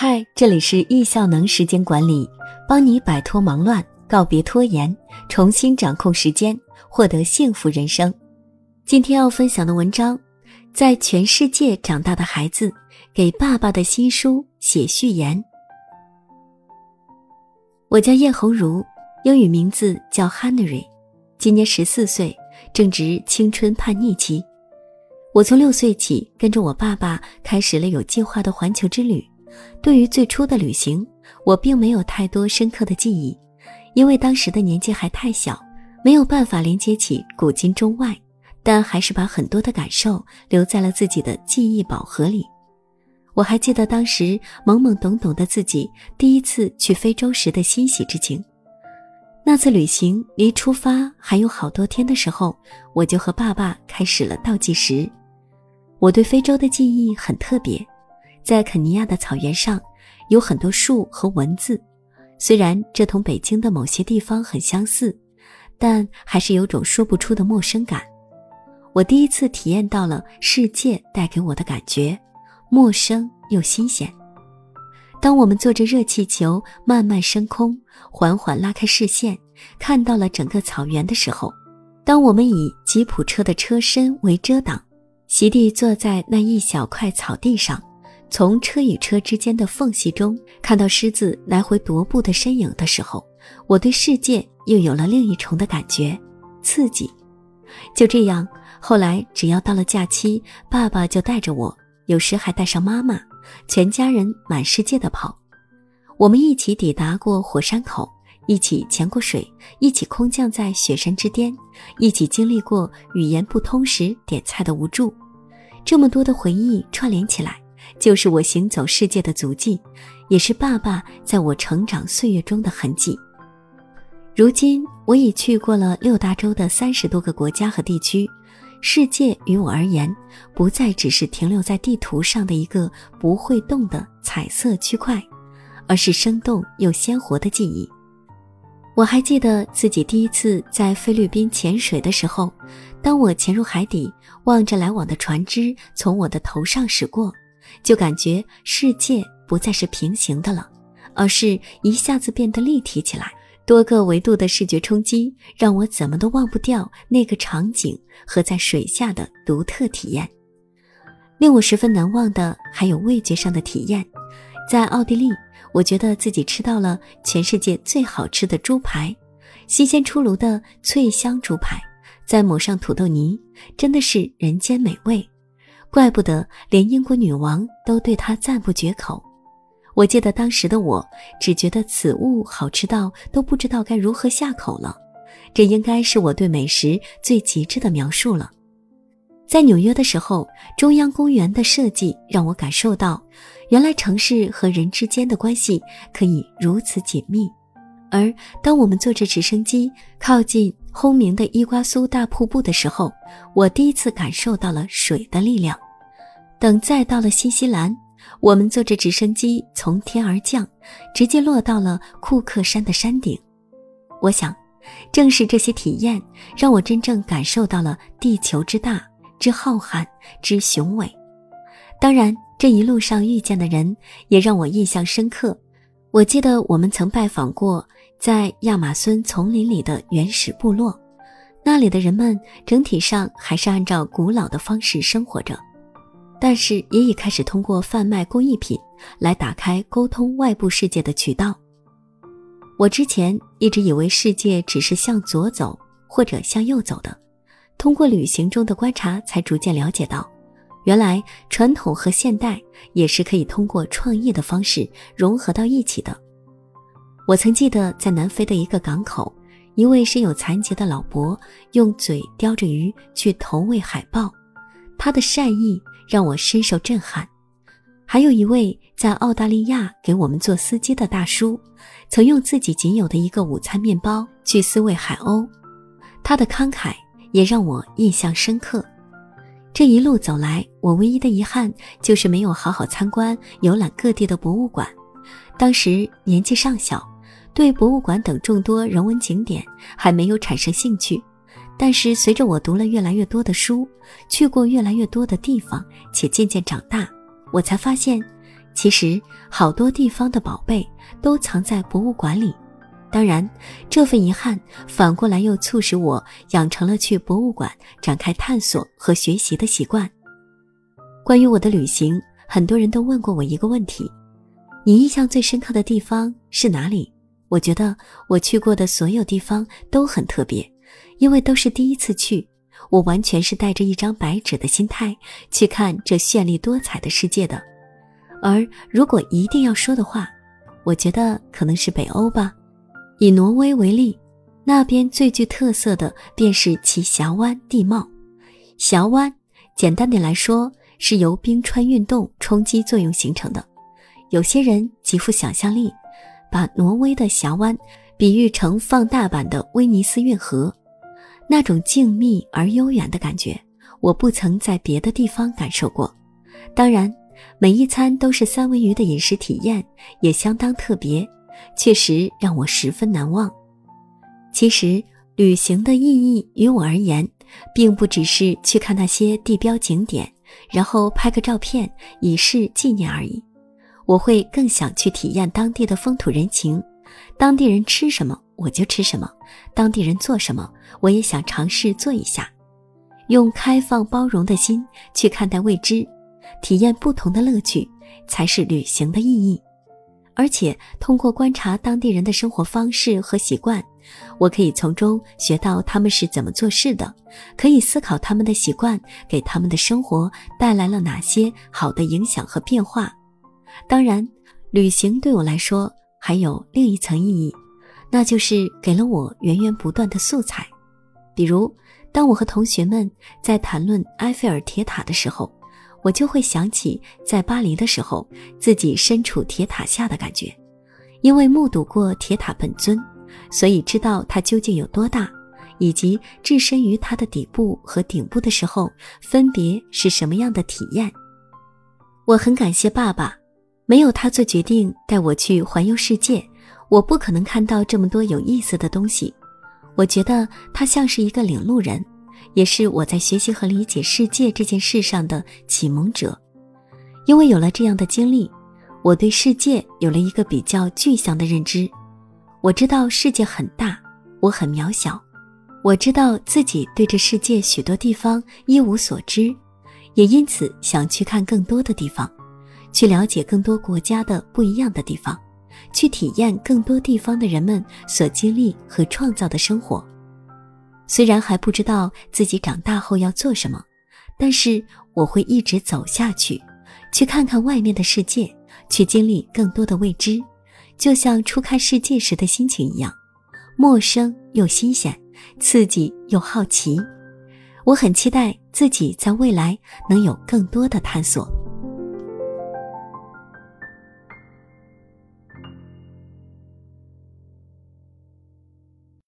嗨，这里是易效能时间管理，帮你摆脱忙乱，告别拖延，重新掌控时间，获得幸福人生。今天要分享的文章，在全世界长大的孩子给爸爸的新书写序言。我叫叶红茹，英语名字叫 Henry，今年十四岁，正值青春叛逆期。我从六岁起跟着我爸爸开始了有计划的环球之旅。对于最初的旅行，我并没有太多深刻的记忆，因为当时的年纪还太小，没有办法连接起古今中外。但还是把很多的感受留在了自己的记忆宝盒里。我还记得当时懵懵懂懂的自己第一次去非洲时的欣喜之情。那次旅行离出发还有好多天的时候，我就和爸爸开始了倒计时。我对非洲的记忆很特别。在肯尼亚的草原上，有很多树和文字。虽然这同北京的某些地方很相似，但还是有种说不出的陌生感。我第一次体验到了世界带给我的感觉，陌生又新鲜。当我们坐着热气球慢慢升空，缓缓拉开视线，看到了整个草原的时候；当我们以吉普车的车身为遮挡，席地坐在那一小块草地上。从车与车之间的缝隙中看到狮子来回踱步的身影的时候，我对世界又有了另一重的感觉，刺激。就这样，后来只要到了假期，爸爸就带着我，有时还带上妈妈，全家人满世界的跑。我们一起抵达过火山口，一起潜过水，一起空降在雪山之巅，一起经历过语言不通时点菜的无助。这么多的回忆串联起来。就是我行走世界的足迹，也是爸爸在我成长岁月中的痕迹。如今，我已去过了六大洲的三十多个国家和地区，世界于我而言，不再只是停留在地图上的一个不会动的彩色区块，而是生动又鲜活的记忆。我还记得自己第一次在菲律宾潜水的时候，当我潜入海底，望着来往的船只从我的头上驶过。就感觉世界不再是平行的了，而是一下子变得立体起来。多个维度的视觉冲击让我怎么都忘不掉那个场景和在水下的独特体验。令我十分难忘的还有味觉上的体验。在奥地利，我觉得自己吃到了全世界最好吃的猪排，新鲜出炉的脆香猪排，再抹上土豆泥，真的是人间美味。怪不得连英国女王都对它赞不绝口。我记得当时的我只觉得此物好吃到都不知道该如何下口了。这应该是我对美食最极致的描述了。在纽约的时候，中央公园的设计让我感受到，原来城市和人之间的关系可以如此紧密。而当我们坐着直升机靠近轰鸣的伊瓜苏大瀑布的时候，我第一次感受到了水的力量。等再到了新西兰，我们坐着直升机从天而降，直接落到了库克山的山顶。我想，正是这些体验，让我真正感受到了地球之大、之浩瀚、之雄伟。当然，这一路上遇见的人也让我印象深刻。我记得我们曾拜访过在亚马孙丛林里的原始部落，那里的人们整体上还是按照古老的方式生活着。但是也已开始通过贩卖工艺品来打开沟通外部世界的渠道。我之前一直以为世界只是向左走或者向右走的，通过旅行中的观察，才逐渐了解到，原来传统和现代也是可以通过创意的方式融合到一起的。我曾记得在南非的一个港口，一位身有残疾的老伯用嘴叼着鱼去投喂海豹，他的善意。让我深受震撼。还有一位在澳大利亚给我们做司机的大叔，曾用自己仅有的一个午餐面包去饲喂海鸥，他的慷慨也让我印象深刻。这一路走来，我唯一的遗憾就是没有好好参观游览各地的博物馆。当时年纪尚小，对博物馆等众多人文景点还没有产生兴趣。但是随着我读了越来越多的书，去过越来越多的地方，且渐渐长大，我才发现，其实好多地方的宝贝都藏在博物馆里。当然，这份遗憾反过来又促使我养成了去博物馆展开探索和学习的习惯。关于我的旅行，很多人都问过我一个问题：你印象最深刻的地方是哪里？我觉得我去过的所有地方都很特别，因为都是第一次去。我完全是带着一张白纸的心态去看这绚丽多彩的世界的。而如果一定要说的话，我觉得可能是北欧吧。以挪威为例，那边最具特色的便是其峡湾地貌。峡湾，简单点来说，是由冰川运动冲击作用形成的。有些人极富想象力，把挪威的峡湾比喻成放大版的威尼斯运河，那种静谧而悠远的感觉，我不曾在别的地方感受过。当然，每一餐都是三文鱼的饮食体验也相当特别。确实让我十分难忘。其实，旅行的意义于我而言，并不只是去看那些地标景点，然后拍个照片以示纪念而已。我会更想去体验当地的风土人情，当地人吃什么我就吃什么，当地人做什么我也想尝试做一下。用开放包容的心去看待未知，体验不同的乐趣，才是旅行的意义。而且通过观察当地人的生活方式和习惯，我可以从中学到他们是怎么做事的，可以思考他们的习惯给他们的生活带来了哪些好的影响和变化。当然，旅行对我来说还有另一层意义，那就是给了我源源不断的素材。比如，当我和同学们在谈论埃菲尔铁塔的时候。我就会想起在巴黎的时候，自己身处铁塔下的感觉，因为目睹过铁塔本尊，所以知道它究竟有多大，以及置身于它的底部和顶部的时候，分别是什么样的体验。我很感谢爸爸，没有他做决定带我去环游世界，我不可能看到这么多有意思的东西。我觉得他像是一个领路人。也是我在学习和理解世界这件事上的启蒙者，因为有了这样的经历，我对世界有了一个比较具象的认知。我知道世界很大，我很渺小；我知道自己对这世界许多地方一无所知，也因此想去看更多的地方，去了解更多国家的不一样的地方，去体验更多地方的人们所经历和创造的生活。虽然还不知道自己长大后要做什么，但是我会一直走下去，去看看外面的世界，去经历更多的未知，就像初看世界时的心情一样，陌生又新鲜，刺激又好奇。我很期待自己在未来能有更多的探索。